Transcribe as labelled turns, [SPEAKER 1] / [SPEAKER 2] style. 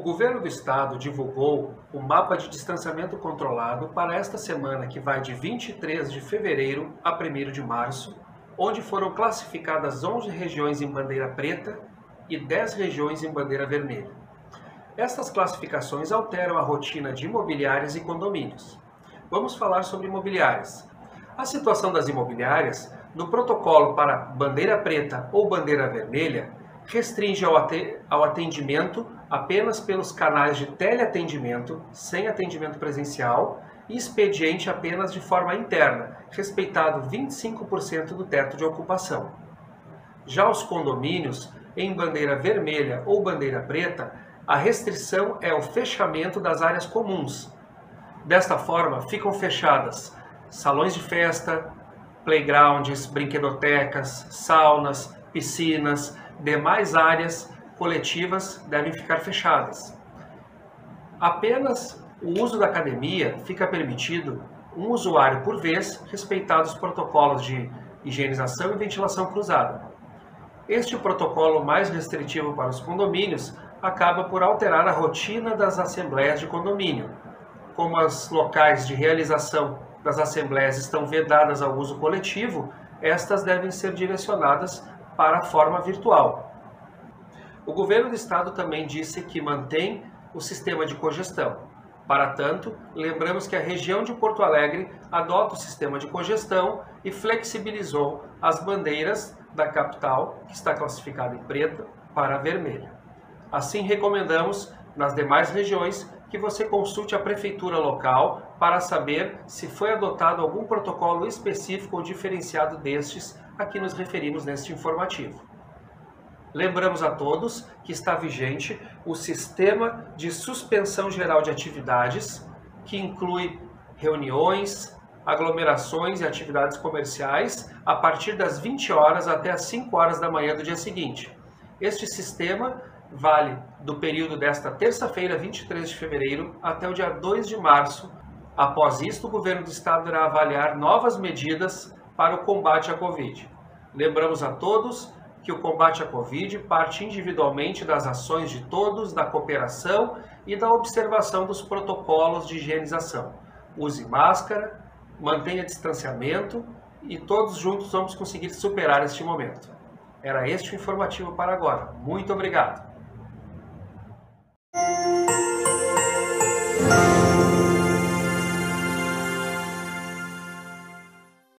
[SPEAKER 1] governo do estado divulgou o mapa de distanciamento controlado para esta semana que vai de 23 de fevereiro a 1 de março, onde foram classificadas 11 regiões em bandeira preta e 10 regiões em bandeira vermelha. Estas classificações alteram a rotina de imobiliárias e condomínios. Vamos falar sobre imobiliárias. A situação das imobiliárias, no protocolo para bandeira preta ou bandeira vermelha, restringe ao atendimento apenas pelos canais de teleatendimento, sem atendimento presencial, e expediente apenas de forma interna, respeitado 25% do teto de ocupação. Já os condomínios, em bandeira vermelha ou bandeira preta, a restrição é o fechamento das áreas comuns. Desta forma, ficam fechadas salões de festa, playgrounds, brinquedotecas, saunas, piscinas, demais áreas coletivas devem ficar fechadas. Apenas o uso da academia fica permitido um usuário por vez, respeitados os protocolos de higienização e ventilação cruzada. Este protocolo mais restritivo para os condomínios acaba por alterar a rotina das assembleias de condomínio. Como os locais de realização das assembleias estão vedadas ao uso coletivo, estas devem ser direcionadas para a forma virtual. O governo do estado também disse que mantém o sistema de cogestão. Para tanto, lembramos que a região de Porto Alegre adota o sistema de cogestão e flexibilizou as bandeiras da capital, que está classificada em preta, para vermelha. Assim, recomendamos nas demais regiões que você consulte a prefeitura local para saber se foi adotado algum protocolo específico ou diferenciado destes a que nos referimos neste informativo. Lembramos a todos que está vigente o sistema de suspensão geral de atividades, que inclui reuniões, aglomerações e atividades comerciais a partir das 20 horas até as 5 horas da manhã do dia seguinte. Este sistema vale do período desta terça-feira, 23 de fevereiro, até o dia 2 de março. Após isto, o governo do estado irá avaliar novas medidas para o combate à Covid. Lembramos a todos que o combate à Covid parte individualmente das ações de todos, da cooperação e da observação dos protocolos de higienização. Use máscara, mantenha distanciamento e todos juntos vamos conseguir superar este momento. Era este o informativo para agora. Muito obrigado.